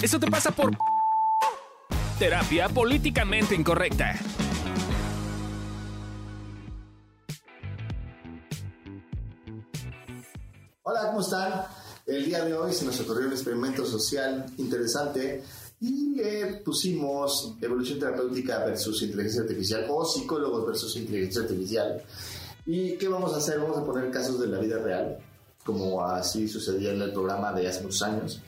Eso te pasa por terapia políticamente incorrecta. Hola, ¿cómo están? El día de hoy se nos ocurrió un experimento social interesante y le pusimos evolución terapéutica versus inteligencia artificial o psicólogos versus inteligencia artificial. ¿Y qué vamos a hacer? Vamos a poner casos de la vida real, como así sucedía en el programa de hace muchos años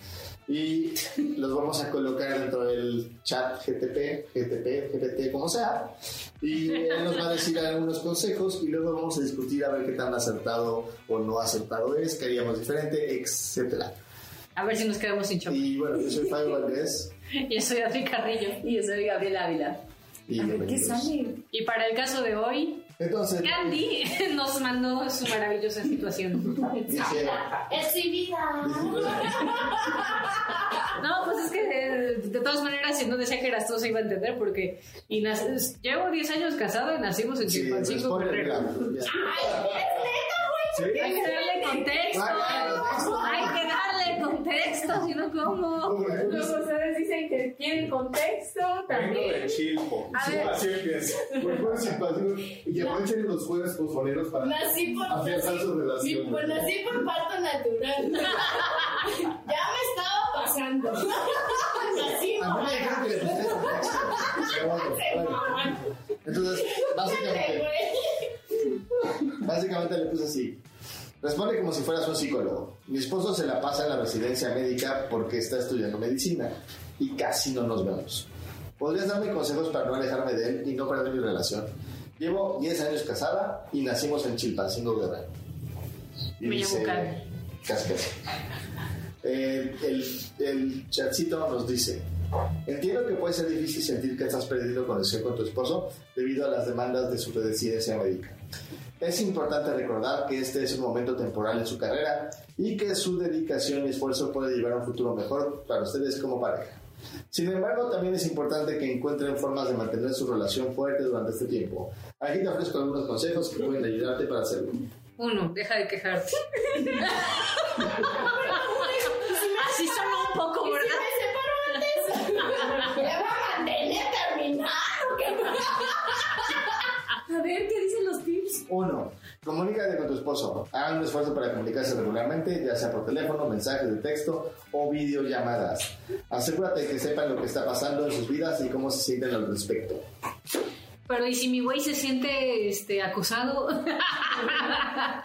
y los vamos a colocar dentro del chat GTP, GTP, GPT, como sea, y él nos va a decir algunos consejos y luego vamos a discutir a ver qué tan acertado o no acertado es, qué haríamos diferente, etcétera. A ver si nos quedamos sin choque. Y bueno, yo soy Fabio Valdés. yo soy Adri Carrillo. Y yo soy Gabriel Ávila. Y a ver qué bienvenidos. sale. Y para el caso de hoy, Entonces, Candy nos mandó su maravillosa situación. Es mi vida. No, pues es que de, de todas maneras, si no decía que eras tú, se iba a entender porque y nac- llevo 10 años casado y nacimos en sí, Chilpancingo, responde, Guerrero. mira, ya. ¿Sí? Hay que darle contexto. Hay que darle contexto, si no, ¿cómo? Luego ustedes dicen que quieren contexto Vengo también. de Chilpo. Así empieza. Pues. Y que aprovechen los jueves fosforeros para Nací por, afianzar su relación. pues nací por parto natural. ya me estaba pasando. nací A mí me Básicamente le puse así. Responde como si fueras un psicólogo. Mi esposo se la pasa en la residencia médica porque está estudiando medicina y casi no nos vemos. ¿Podrías darme consejos para no alejarme de él y no perder mi relación? Llevo 10 años casada y nacimos en Chilpancingo Guerrero. Y Me llamo Carmen. Casquero. Eh, el, el chatcito nos dice, entiendo que puede ser difícil sentir que estás perdiendo conexión con tu esposo debido a las demandas de su residencia médica. Es importante recordar que este es un momento temporal en su carrera y que su dedicación y esfuerzo puede llevar a un futuro mejor para ustedes como pareja. Sin embargo, también es importante que encuentren formas de mantener su relación fuerte durante este tiempo. Aquí te ofrezco algunos consejos que pueden ayudarte para hacerlo. Uno, deja de quejarte. Así sonó un poco, ¿Y si ¿verdad? me separo antes? ¿Ya va a mantener terminar? Uno, comunícate con tu esposo. Hagan un esfuerzo para comunicarse regularmente, ya sea por teléfono, mensajes de texto o videollamadas. Asegúrate que sepan lo que está pasando en sus vidas y cómo se sienten al respecto. Pero ¿y si mi güey se siente este, acusado?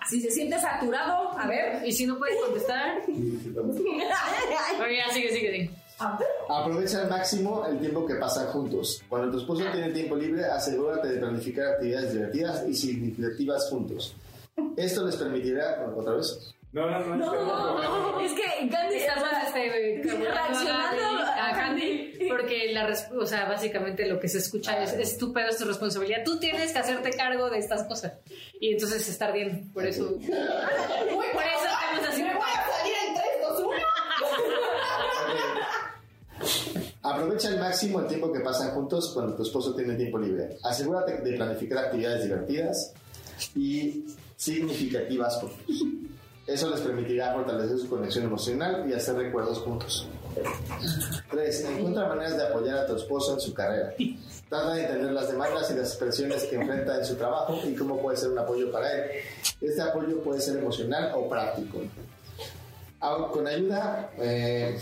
Si se siente saturado, a ver. ¿Y si no puede contestar? Oye, sigue, sigue, sigue. Aprovecha al máximo el tiempo que pasan juntos. Cuando tu esposo tiene tiempo libre, asegúrate de planificar actividades divertidas y significativas juntos. Esto les permitirá, otra vez, No, no, no. No, es que Gandhi estaba este, reaccionando a Candy. porque la o sea, básicamente lo que se escucha es, es tu pedo, es tu responsabilidad. Tú tienes que hacerte cargo de estas cosas. Y entonces se está ardiendo. Por eso. Por eso Aprovecha al máximo el tiempo que pasan juntos cuando tu esposo tiene tiempo libre. Asegúrate de planificar actividades divertidas y significativas. Eso les permitirá fortalecer su conexión emocional y hacer recuerdos juntos. 3. Encuentra maneras de apoyar a tu esposo en su carrera. Trata de entender las demandas y las presiones que enfrenta en su trabajo y cómo puede ser un apoyo para él. Este apoyo puede ser emocional o práctico. Con ayuda, eh,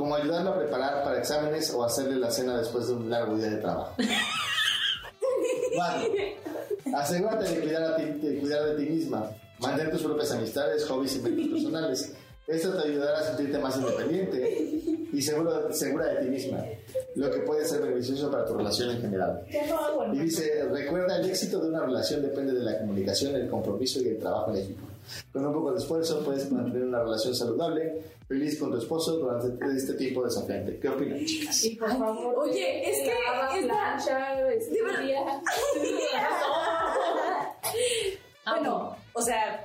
como ayudarlo a preparar para exámenes o hacerle la cena después de un largo día de trabajo. Cuatro, Asegúrate de cuidar, a ti- de cuidar de ti misma. Mantén tus propias amistades, hobbies y metas personales. Esto te ayudará a sentirte más independiente y seguro, segura de ti misma, lo que puede ser beneficioso para tu relación en general. Y dice, recuerda, el éxito de una relación depende de la comunicación, el compromiso y el trabajo en equipo. Con un poco de esfuerzo puedes mantener una relación saludable, feliz con tu esposo durante este tiempo desafiante. ¿Qué opinan, chicas? Y por favor. Oye, es que esta- plancha, De estudia. Bueno, o sea,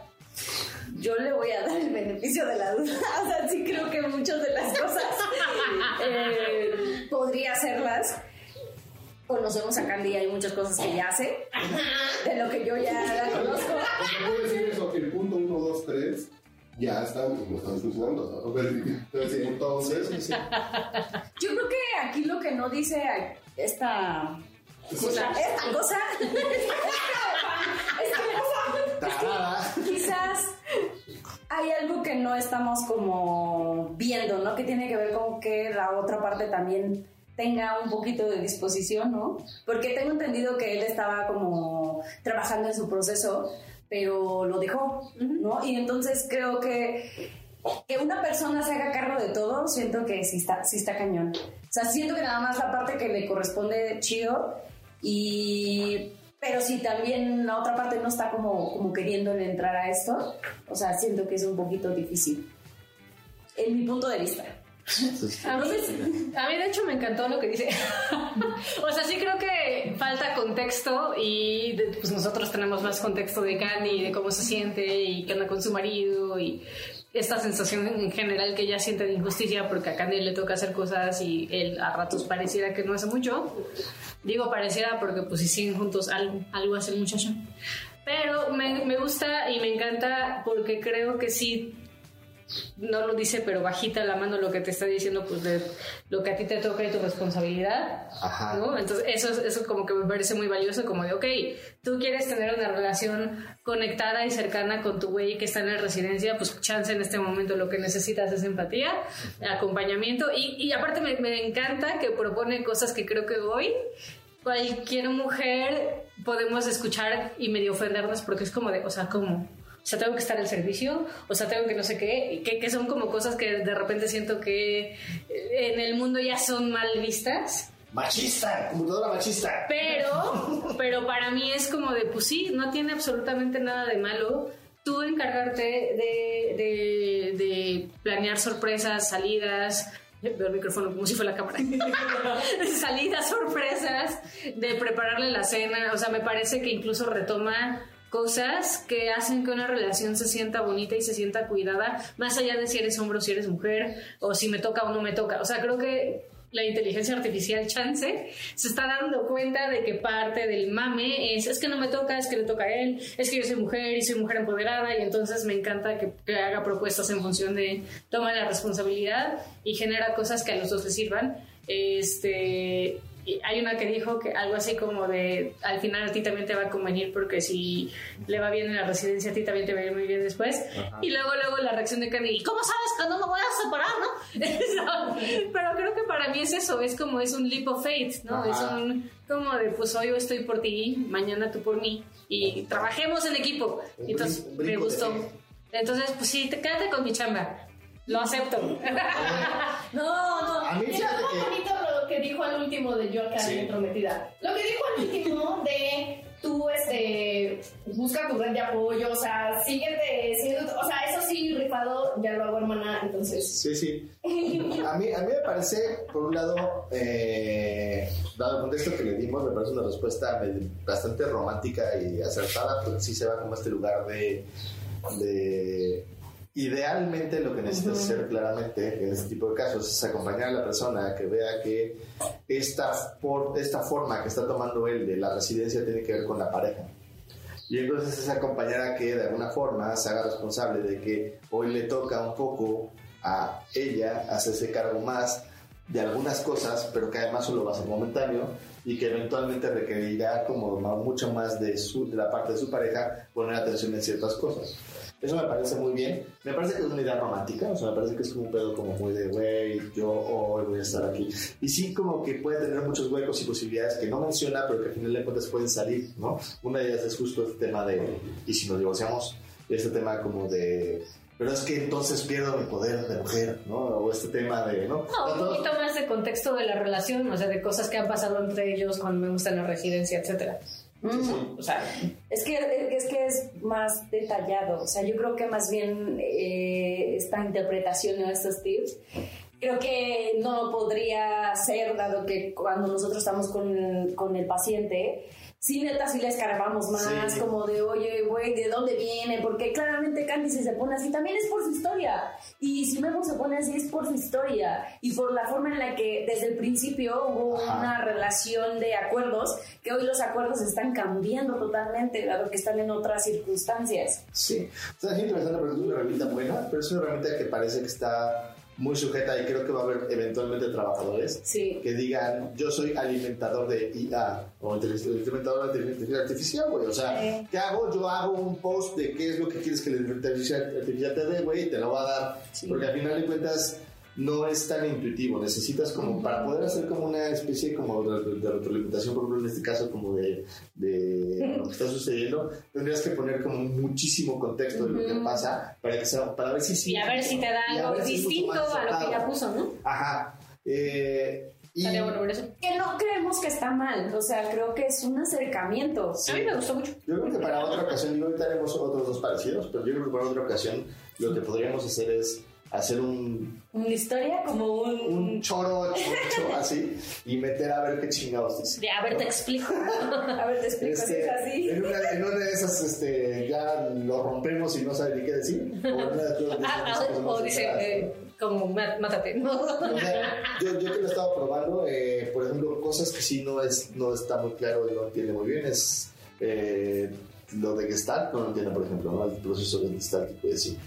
yo le voy a dar el beneficio de la duda. O sea, sí creo que muchas de las cosas eh, podría hacerlas. Conocemos a Candy y hay muchas cosas que ya hace, de lo que yo ya la conozco. Puedo decir eso, que el punto 1, 2, 3 ya están, no están funcionando. Entonces, entonces, Yo creo que aquí lo que no dice esta cosa, esta cosa, esta cosa, quizás hay algo que no estamos como viendo, ¿no? Que tiene que ver con que la otra parte también tenga un poquito de disposición, ¿no? Porque tengo entendido que él estaba como trabajando en su proceso, pero lo dejó, ¿no? Y entonces creo que que una persona se haga cargo de todo, siento que sí está, sí está cañón. O sea, siento que nada más la parte que le corresponde chido y... Pero si también la otra parte no está como, como queriéndole entrar a esto, o sea, siento que es un poquito difícil. En mi punto de vista. A mí, a mí, de hecho, me encantó lo que dice. o sea, sí creo que falta contexto y pues nosotros tenemos más contexto de Candy, de cómo se siente y qué anda con su marido y esta sensación en general que ella siente de injusticia porque a Candy le toca hacer cosas y él a ratos pareciera que no hace mucho. Digo pareciera porque pues si siguen juntos algo, algo hace el muchacho. Pero me, me gusta y me encanta porque creo que sí no lo dice, pero bajita la mano lo que te está diciendo, pues de lo que a ti te toca y tu responsabilidad. Ajá. ¿no? Entonces, eso, es- eso como que me parece muy valioso, como de, ok, tú quieres tener una relación conectada y cercana con tu güey que está en la residencia, pues chance en este momento lo que necesitas es empatía, acompañamiento, y, y aparte me, me encanta que propone cosas que creo que hoy cualquier mujer podemos escuchar y medio ofendernos porque es como de, o sea, como... O sea, tengo que estar al servicio, o sea, tengo que no sé qué, que, que son como cosas que de repente siento que eh, en el mundo ya son mal vistas. Machista, computadora machista. Pero, pero para mí es como de, pues sí, no tiene absolutamente nada de malo tú encargarte de, de, de planear sorpresas, salidas. Veo el micrófono como si fuera la cámara. salidas, sorpresas, de prepararle la cena. O sea, me parece que incluso retoma cosas que hacen que una relación se sienta bonita y se sienta cuidada, más allá de si eres hombre o si eres mujer, o si me toca o no me toca. O sea, creo que la inteligencia artificial chance se está dando cuenta de que parte del mame es es que no me toca, es que le toca a él, es que yo soy mujer y soy mujer empoderada y entonces me encanta que, que haga propuestas en función de toma la responsabilidad y genera cosas que a los dos les sirvan. Este, y hay una que dijo que algo así como de al final a ti también te va a convenir porque si le va bien en la residencia a ti también te va a ir muy bien después y luego luego la reacción de Candy ¿y cómo sabes que no me voy a separar no? Pero creo que para mí es eso es como es un leap of faith ¿no? Ajá. es un como de pues hoy yo estoy por ti mañana tú por mí y trabajemos en equipo Un y entonces me gustó fe. entonces pues sí te quédate con mi chamba lo acepto No, no. A mí Y fíjate estuvo que- bonito lo que dijo al último de yo acá Sí. de prometida. Lo que dijo al último de tú, este, busca tu red de apoyo, o sea, síguete, síguete, o sea, eso sí, rifado, ya lo hago hermana, entonces. Sí, sí. A mí, a mí me parece, por un lado, eh, dado el contexto que le dimos, me parece una respuesta bastante romántica y acertada, porque sí se va como a este lugar de, de idealmente lo que necesitas hacer claramente en este tipo de casos es acompañar a la persona que vea que esta, por, esta forma que está tomando él de la residencia tiene que ver con la pareja. Y entonces es acompañar a que de alguna forma se haga responsable de que hoy le toca un poco a ella hacerse cargo más de algunas cosas, pero que además solo va a ser momentáneo y que eventualmente requerirá como mucho más de, su, de la parte de su pareja poner atención en ciertas cosas. Eso me parece muy bien. Me parece que es una idea romántica, o sea, me parece que es como un pedo como muy de, güey, yo hoy voy a estar aquí. Y sí como que puede tener muchos huecos y posibilidades que no menciona, pero que al final de cuentas pueden salir, ¿no? Una de ellas es justo este tema de, y si nos divorciamos, este tema como de, pero es que entonces pierdo mi poder de mujer, ¿no? O este tema de, ¿no? No, un poquito más de contexto de la relación, o sea, de cosas que han pasado entre ellos cuando me gusta en la residencia, etcétera. Mm, O sea, Es que, es que es más detallado, o sea, yo creo que más bien eh, esta interpretación o estos tips, creo que no podría ser, dado que cuando nosotros estamos con, con el paciente, sí neta sí le escarbamos más, Sí. como de, oye, güey, ¿de dónde viene? Porque claramente Candy si se pone así también es por su historia. Y si Memo se pone así es por su historia. Y por la forma en la que desde el principio hubo Ajá. una relación de acuerdos, que hoy los acuerdos están cambiando totalmente, dado que están en otras circunstancias. Sí. Está interesante porque es una herramienta buena, pero es una herramienta que parece que está muy sujeta y creo que va a haber eventualmente trabajadores Sí. que digan yo soy alimentador de IA o alimentador de inteligencia artificial, güey. O sea, Sí. ¿qué hago? Yo hago un post de qué es lo que quieres que la inteligencia artificial te dé, güey, y te lo va a dar. Sí. Porque al final de cuentas no es tan intuitivo. Necesitas como, para poder hacer como una especie como de, de retroalimentación, por ejemplo, en este caso como de, de lo que está sucediendo, tendrías que poner como muchísimo contexto de lo que pasa para, que sea, para ver si sí. Y a ver si te da algo si distinto a lo que ya puso, ¿no? Ajá. Eh, y. Que no creemos que está mal, o sea, creo que es un acercamiento. A mí me gustó mucho. Yo creo que para otra ocasión, digo, ahorita haremos otros dos parecidos, pero yo creo que para otra ocasión lo que podríamos hacer es hacer un, Una historia como un... un choro choncho así y meter a ver qué chingados dice. De, a ver, te explico. A ver, te explico si Este, es así. en, una, en una de esas este, ya lo rompemos y no sabe ni qué decir. O, en una de esas- Ah, ah, esas cosas o más dice, eh, como, "Má- mátate. ¿no? O sea, yo, yo que lo he estado probando, eh, por ejemplo, cosas que sí no, es, no está muy claro y no entiende muy bien es eh, lo de Gestalt, no lo entiende, por ejemplo, ¿no? el proceso de Gestalt y así.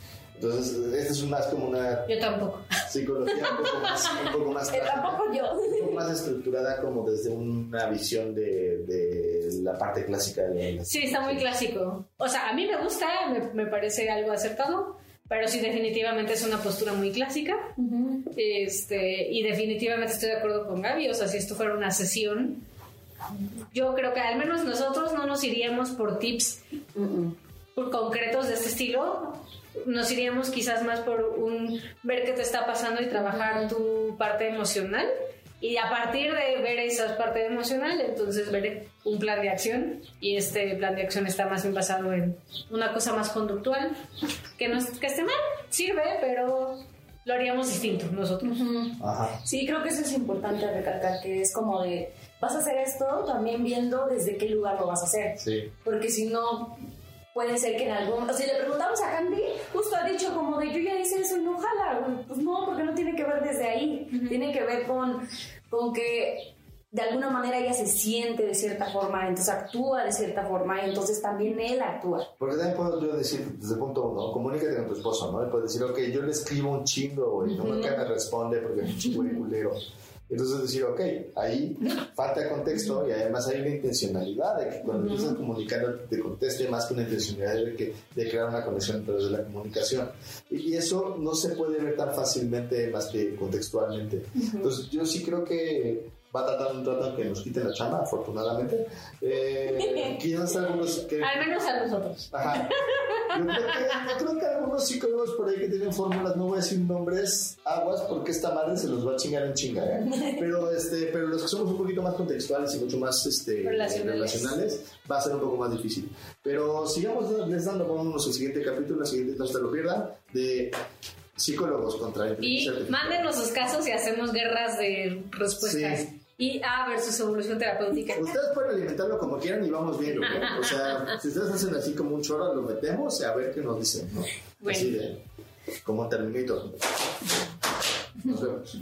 Entonces, este es más como una Yo tampoco. psicología un poco más, un poco más, tampoco yo. un poco más estructurada como desde una visión de, de la parte clásica de la Sí, está muy clásico. O sea, a mí me gusta, me, me parece algo acertado, pero sí definitivamente es una postura muy clásica. Este, y definitivamente estoy de acuerdo con Gaby. O sea, si esto fuera una sesión, yo creo que al menos nosotros no nos iríamos por tips por concretos de este estilo. Nos iríamos quizás más por un ver qué te está pasando y trabajar tu parte emocional. Y a partir de ver esa parte emocional, entonces ver un plan de acción. Y este plan de acción está más bien basado en una cosa más conductual. Que, no, es- que esté mal, sirve, pero lo haríamos distinto nosotros. Ajá. Sí, creo que eso es importante recalcar, que es como de, vas a hacer esto también viendo desde qué lugar lo vas a hacer. Sí. Porque si no, puede ser que en algún... O sea, si le preguntamos a Candy, justo ha dicho como de, yo ya hice eso y no jala. güey. Pues no, porque no tiene que ver desde ahí. Tiene que ver con, con que de alguna manera ella se siente de cierta forma, entonces actúa de cierta forma, y entonces también él actúa. Porque también puedo yo decir, desde el punto uno, comunícate con tu esposo, ¿no? Y puedes decir, ok, yo le escribo un chingo, güey, no nunca me responde porque es un chingo culero. Entonces decir, ok, ahí falta contexto y además hay una intencionalidad de que cuando empiezas comunicando te conteste más que una intencionalidad de, que, de crear una conexión a través de la comunicación. Y, y eso no se puede ver tan fácilmente más que contextualmente. Entonces yo sí creo que va a tratar un trato que nos quiten la chamba, afortunadamente. Eh, quizás algunos que... Al menos a nosotros. Ajá. Yo creo, que, yo creo que algunos psicólogos por ahí que tienen fórmulas, no voy a decir nombres, aguas, porque esta madre se los va a chingar en chinga. ¿eh? Pero, este, pero los que somos un poquito más contextuales y mucho más este, Relacionales. relacionales, va a ser un poco más difícil. Pero sigamos les dando, vámonos al siguiente capítulo, la siguiente, no se lo pierdan, de psicólogos contra Y inteligencia artificial. mándenos sus casos y hacemos guerras de respuestas. Sí. IA versus evolución terapéutica. Ustedes pueden alimentarlo como quieran y vamos viendo, ¿no? O sea, si ustedes hacen así como un chorro, lo metemos y a ver qué nos dicen, ¿no? Bueno. Así de, como un Terminator. Nos vemos.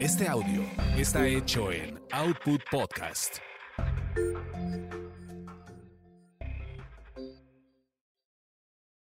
Este audio está hecho en Output Podcast.